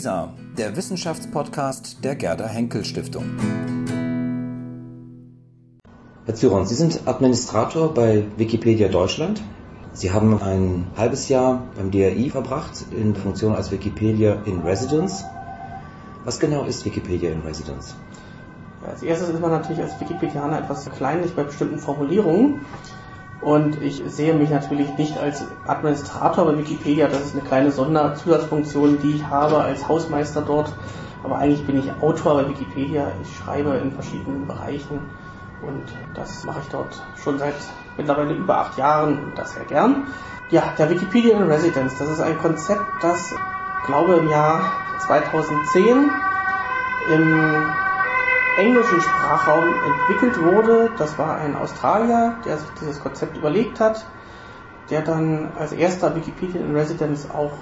WISA, der Wissenschaftspodcast der Gerda Henkel Stiftung. Herr Zyron, Sie sind Administrator bei Wikipedia Deutschland. Sie haben ein halbes Jahr beim DRI verbracht in Funktion als Wikipedia in Residence. Was genau ist Wikipedia in Residence? Als erstes ist man natürlich als Wikipedianer etwas kleinlich bei bestimmten Formulierungen. Und ich sehe mich natürlich nicht als Administrator bei Wikipedia. Das ist eine kleine Sonderzusatzfunktion, die ich habe als Hausmeister dort. Aber eigentlich bin ich Autor bei Wikipedia. Ich schreibe in verschiedenen Bereichen. Und das mache ich dort schon seit mittlerweile über acht Jahren und das sehr gern. Ja, der Wikipedia in Residence, das ist ein Konzept, das, glaube im Jahr 2010 im englischen Sprachraum entwickelt wurde. Das war ein Australier, der sich dieses Konzept überlegt hat, der dann als erster Wikipedia in Residence auch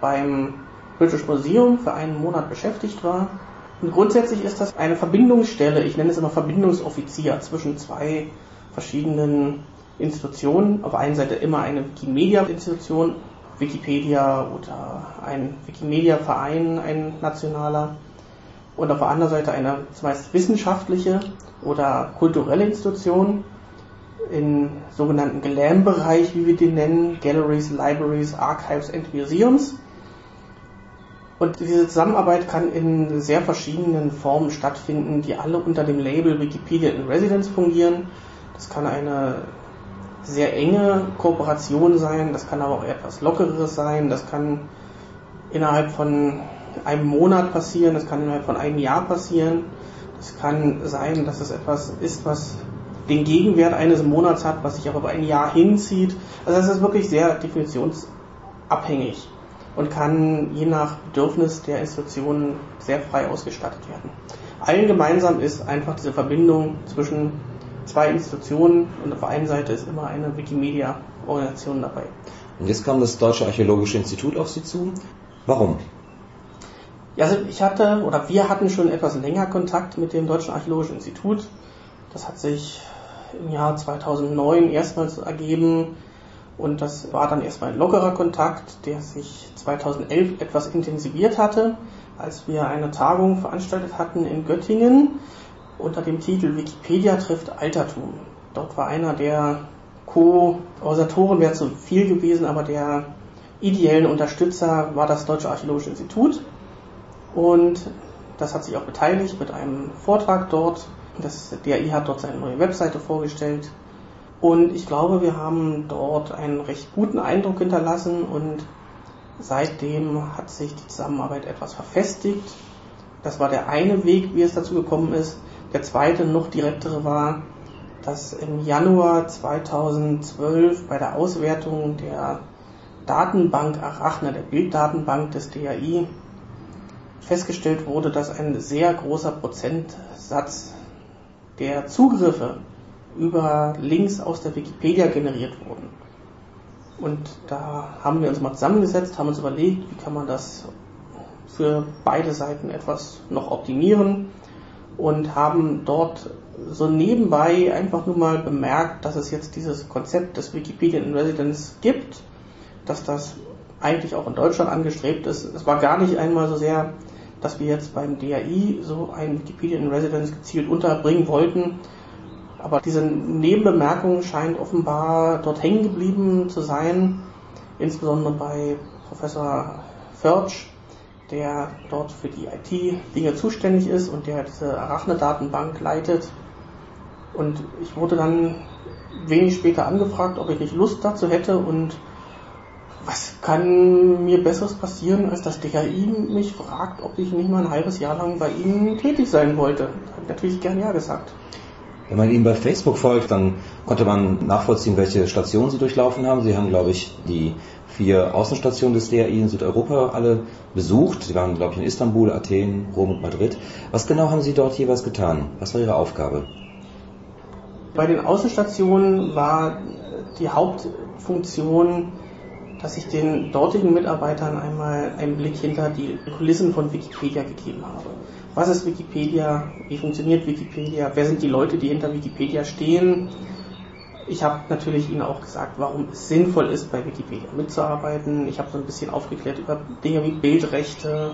beim British Museum für einen Monat beschäftigt war. Und grundsätzlich ist das eine Verbindungsstelle, ich nenne es immer Verbindungsoffizier zwischen zwei verschiedenen Institutionen. Auf der einen Seite immer eine Wikimedia-Institution, Wikipedia oder ein Wikimedia-Verein, ein nationaler und auf der anderen Seite eine zumeist wissenschaftliche oder kulturelle Institution im sogenannten GLAM-Bereich, wie wir den nennen, Galleries, Libraries, Archives and Museums. Und diese Zusammenarbeit kann in sehr verschiedenen Formen stattfinden, die alle unter dem Label Wikipedia in Residence fungieren. Das kann eine sehr enge Kooperation sein, das kann aber auch etwas lockeres sein, das kann innerhalb von einem Monat passieren, das kann innerhalb von einem Jahr passieren. Es kann sein, dass es etwas ist, was den Gegenwert eines Monats hat, was sich aber über ein Jahr hinzieht. Also es ist wirklich sehr definitionsabhängig und kann je nach Bedürfnis der Institutionen sehr frei ausgestattet werden. Allen gemeinsam ist einfach diese Verbindung zwischen zwei Institutionen und auf der einen Seite ist immer eine Wikimedia-Organisation dabei. Und jetzt kam das Deutsche Archäologische Institut auf Sie zu. Warum? Ja, also ich hatte oder wir hatten schon etwas länger Kontakt mit dem Deutschen Archäologischen Institut. Das hat sich im Jahr 2009 erstmals ergeben und das war dann erstmal ein lockerer Kontakt, der sich 2011 etwas intensiviert hatte, als wir eine Tagung veranstaltet hatten in Göttingen unter dem Titel Wikipedia trifft Altertum. Dort war einer der Co-Organisatoren, wäre zu viel gewesen, aber der ideellen Unterstützer war das Deutsche Archäologische Institut und das hat sich auch beteiligt mit einem Vortrag dort. Das DAI hat dort seine neue Webseite vorgestellt. Und ich glaube, wir haben dort einen recht guten Eindruck hinterlassen und seitdem hat sich die Zusammenarbeit etwas verfestigt. Das war der eine Weg, wie es dazu gekommen ist. Der zweite, noch direktere war, dass im Januar 2012 bei der Auswertung der Datenbank Arachne, der Bilddatenbank des DAI, festgestellt wurde, dass ein sehr großer Prozentsatz der Zugriffe über Links aus der Wikipedia generiert wurden. Und da haben wir uns mal zusammengesetzt, haben uns überlegt, wie kann man das für beide Seiten etwas noch optimieren und haben dort so nebenbei einfach nur mal bemerkt, dass es jetzt dieses Konzept des Wikipedia in Residence gibt, dass das eigentlich auch in Deutschland angestrebt ist. Es war gar nicht einmal so sehr dass wir jetzt beim DAI so ein Wikipedia in Residence gezielt unterbringen wollten. Aber diese Nebenbemerkung scheint offenbar dort hängen geblieben zu sein, insbesondere bei Professor Förtsch, der dort für die IT-Dinge zuständig ist und der diese Arachne-Datenbank leitet. Und ich wurde dann wenig später angefragt, ob ich nicht Lust dazu hätte und was kann mir Besseres passieren, als dass DHI mich fragt, ob ich nicht mal ein halbes Jahr lang bei Ihnen tätig sein wollte? Da habe ich natürlich gern Ja gesagt. Wenn man Ihnen bei Facebook folgt, dann konnte man nachvollziehen, welche Stationen Sie durchlaufen haben. Sie haben, glaube ich, die vier Außenstationen des DRI in Südeuropa alle besucht. Sie waren, glaube ich, in Istanbul, Athen, Rom und Madrid. Was genau haben Sie dort jeweils getan? Was war Ihre Aufgabe? Bei den Außenstationen war die Hauptfunktion, dass ich den dortigen Mitarbeitern einmal einen Blick hinter die Kulissen von Wikipedia gegeben habe. Was ist Wikipedia? Wie funktioniert Wikipedia? Wer sind die Leute, die hinter Wikipedia stehen? Ich habe natürlich Ihnen auch gesagt, warum es sinnvoll ist, bei Wikipedia mitzuarbeiten. Ich habe so ein bisschen aufgeklärt über Dinge wie Bildrechte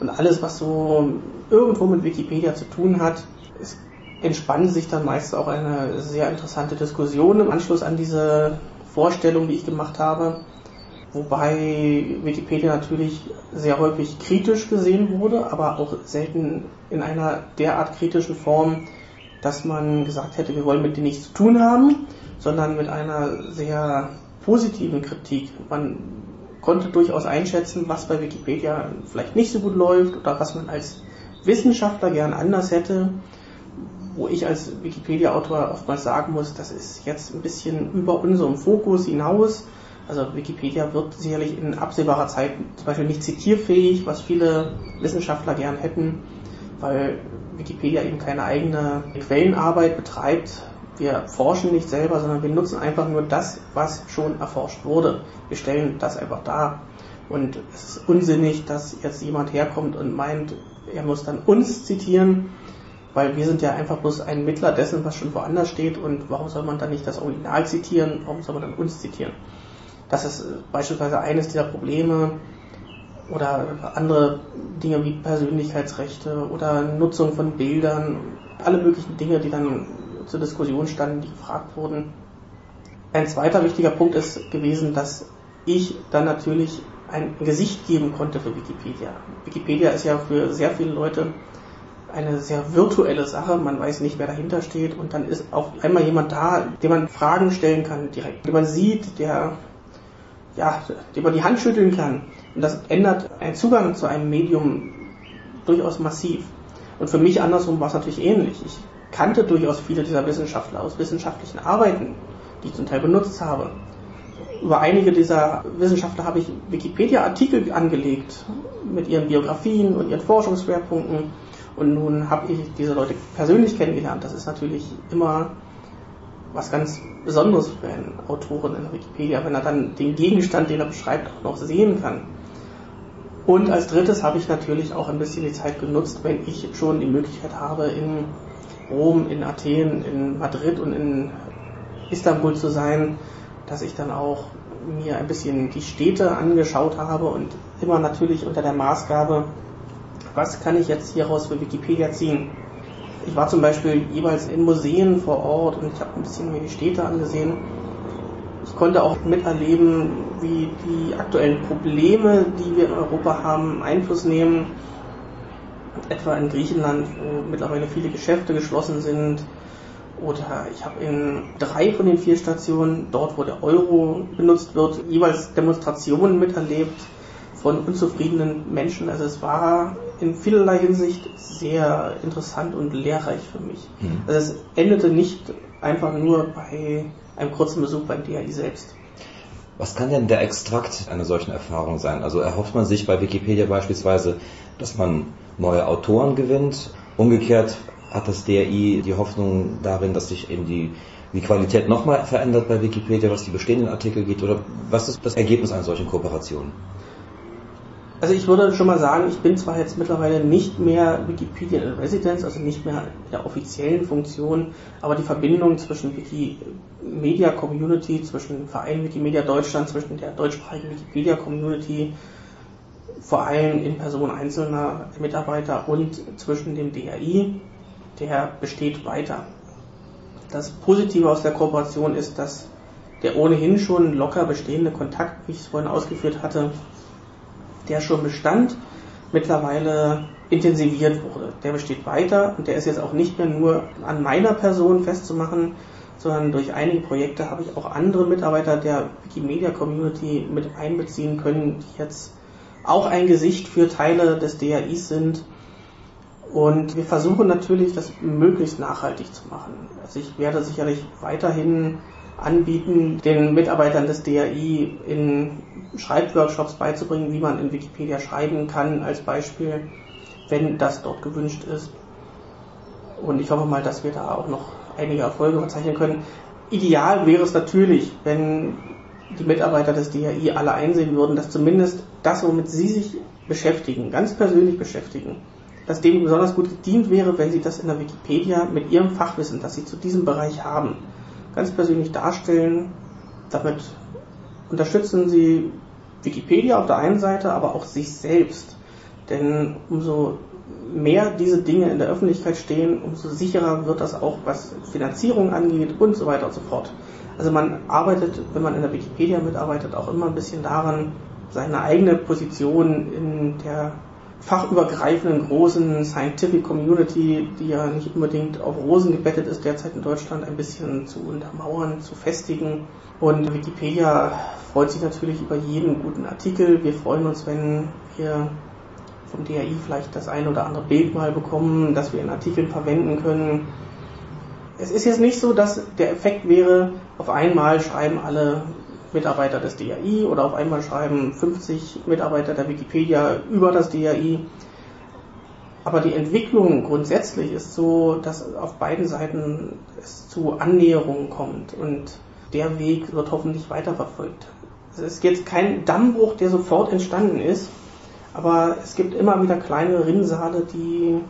und alles, was so irgendwo mit Wikipedia zu tun hat. Es entspannt sich dann meist auch eine sehr interessante Diskussion im Anschluss an diese Vorstellung, die ich gemacht habe. Wobei Wikipedia natürlich sehr häufig kritisch gesehen wurde, aber auch selten in einer derart kritischen Form, dass man gesagt hätte, wir wollen mit denen nichts zu tun haben sondern mit einer sehr positiven Kritik. Man konnte durchaus einschätzen, was bei Wikipedia vielleicht nicht so gut läuft oder was man als Wissenschaftler gern anders hätte, wo ich als Wikipedia-Autor oftmals sagen muss, das ist jetzt ein bisschen über unserem Fokus hinaus. Also Wikipedia wird sicherlich in absehbarer Zeit zum Beispiel nicht zitierfähig, was viele Wissenschaftler gern hätten, weil Wikipedia eben keine eigene Quellenarbeit betreibt, wir forschen nicht selber, sondern wir nutzen einfach nur das, was schon erforscht wurde. Wir stellen das einfach dar. Und es ist unsinnig, dass jetzt jemand herkommt und meint, er muss dann uns zitieren, weil wir sind ja einfach bloß ein Mittler dessen, was schon woanders steht. Und warum soll man dann nicht das Original zitieren? Warum soll man dann uns zitieren? Das ist beispielsweise eines dieser Probleme oder andere Dinge wie Persönlichkeitsrechte oder Nutzung von Bildern, alle möglichen Dinge, die dann zur Diskussion standen, die gefragt wurden. Ein zweiter wichtiger Punkt ist gewesen, dass ich dann natürlich ein Gesicht geben konnte für Wikipedia. Wikipedia ist ja für sehr viele Leute eine sehr virtuelle Sache. Man weiß nicht, wer dahinter steht. Und dann ist auf einmal jemand da, dem man Fragen stellen kann direkt, den man sieht, der, ja, man die Hand schütteln kann. Und das ändert einen Zugang zu einem Medium durchaus massiv. Und für mich andersrum war es natürlich ähnlich. Ich kannte durchaus viele dieser Wissenschaftler aus wissenschaftlichen Arbeiten, die ich zum Teil benutzt habe. Über einige dieser Wissenschaftler habe ich Wikipedia-Artikel angelegt mit ihren Biografien und ihren Forschungsschwerpunkten. Und nun habe ich diese Leute persönlich kennengelernt. Das ist natürlich immer was ganz Besonderes für einen Autoren in Wikipedia, wenn er dann den Gegenstand, den er beschreibt, auch noch sehen kann. Und als drittes habe ich natürlich auch ein bisschen die Zeit genutzt, wenn ich schon die Möglichkeit habe, in Rom, in Athen, in Madrid und in Istanbul zu sein, dass ich dann auch mir ein bisschen die Städte angeschaut habe und immer natürlich unter der Maßgabe, was kann ich jetzt hieraus für Wikipedia ziehen. Ich war zum Beispiel jeweils in Museen vor Ort und ich habe ein bisschen mir die Städte angesehen. Ich konnte auch miterleben, wie die aktuellen Probleme, die wir in Europa haben, Einfluss nehmen etwa in Griechenland, wo mittlerweile viele Geschäfte geschlossen sind. Oder ich habe in drei von den vier Stationen, dort wo der Euro benutzt wird, jeweils Demonstrationen miterlebt von unzufriedenen Menschen. Also es war in vielerlei Hinsicht sehr interessant und lehrreich für mich. Mhm. Also es endete nicht einfach nur bei einem kurzen Besuch beim DAI selbst. Was kann denn der Extrakt einer solchen Erfahrung sein? Also erhofft man sich bei Wikipedia beispielsweise, dass man neue Autoren gewinnt. Umgekehrt hat das DRI die Hoffnung darin, dass sich eben die, die Qualität nochmal verändert bei Wikipedia, was die bestehenden Artikel geht? Oder was ist das Ergebnis einer solchen Kooperation? Also ich würde schon mal sagen, ich bin zwar jetzt mittlerweile nicht mehr Wikipedia in Residence, also nicht mehr in der offiziellen Funktion, aber die Verbindung zwischen Wikimedia Community, zwischen dem Verein Wikimedia Deutschland, zwischen der deutschsprachigen Wikipedia Community vor allem in Person einzelner Mitarbeiter und zwischen dem DRI, der besteht weiter. Das Positive aus der Kooperation ist, dass der ohnehin schon locker bestehende Kontakt, wie ich es vorhin ausgeführt hatte, der schon bestand, mittlerweile intensiviert wurde. Der besteht weiter und der ist jetzt auch nicht mehr nur an meiner Person festzumachen, sondern durch einige Projekte habe ich auch andere Mitarbeiter der Wikimedia Community mit einbeziehen können, die jetzt auch ein Gesicht für Teile des DRIs sind. Und wir versuchen natürlich, das möglichst nachhaltig zu machen. Also ich werde sicherlich weiterhin anbieten, den Mitarbeitern des DRI in Schreibworkshops beizubringen, wie man in Wikipedia schreiben kann, als Beispiel, wenn das dort gewünscht ist. Und ich hoffe mal, dass wir da auch noch einige Erfolge verzeichnen können. Ideal wäre es natürlich, wenn die Mitarbeiter des DHI alle einsehen würden, dass zumindest das, womit sie sich beschäftigen, ganz persönlich beschäftigen, dass dem besonders gut gedient wäre, wenn sie das in der Wikipedia mit ihrem Fachwissen, das sie zu diesem Bereich haben, ganz persönlich darstellen. Damit unterstützen sie Wikipedia auf der einen Seite, aber auch sich selbst. Denn umso mehr diese Dinge in der Öffentlichkeit stehen, umso sicherer wird das auch, was Finanzierung angeht und so weiter und so fort. Also man arbeitet, wenn man in der Wikipedia mitarbeitet, auch immer ein bisschen daran, seine eigene Position in der fachübergreifenden großen Scientific Community, die ja nicht unbedingt auf Rosen gebettet ist, derzeit in Deutschland ein bisschen zu untermauern, zu festigen. Und Wikipedia freut sich natürlich über jeden guten Artikel. Wir freuen uns, wenn wir vom DAI vielleicht das ein oder andere Bild mal bekommen, das wir in Artikeln verwenden können. Es ist jetzt nicht so, dass der Effekt wäre, auf einmal schreiben alle Mitarbeiter des DAI oder auf einmal schreiben 50 Mitarbeiter der Wikipedia über das DAI. Aber die Entwicklung grundsätzlich ist so, dass auf beiden Seiten es zu Annäherungen kommt und der Weg wird hoffentlich weiterverfolgt. Es ist jetzt kein Dammbruch, der sofort entstanden ist, aber es gibt immer wieder kleine Rinnsale, die,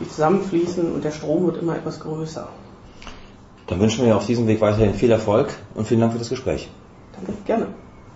die zusammenfließen und der Strom wird immer etwas größer. Dann wünschen wir auf diesem Weg weiterhin viel Erfolg und vielen Dank für das Gespräch. 그렇게하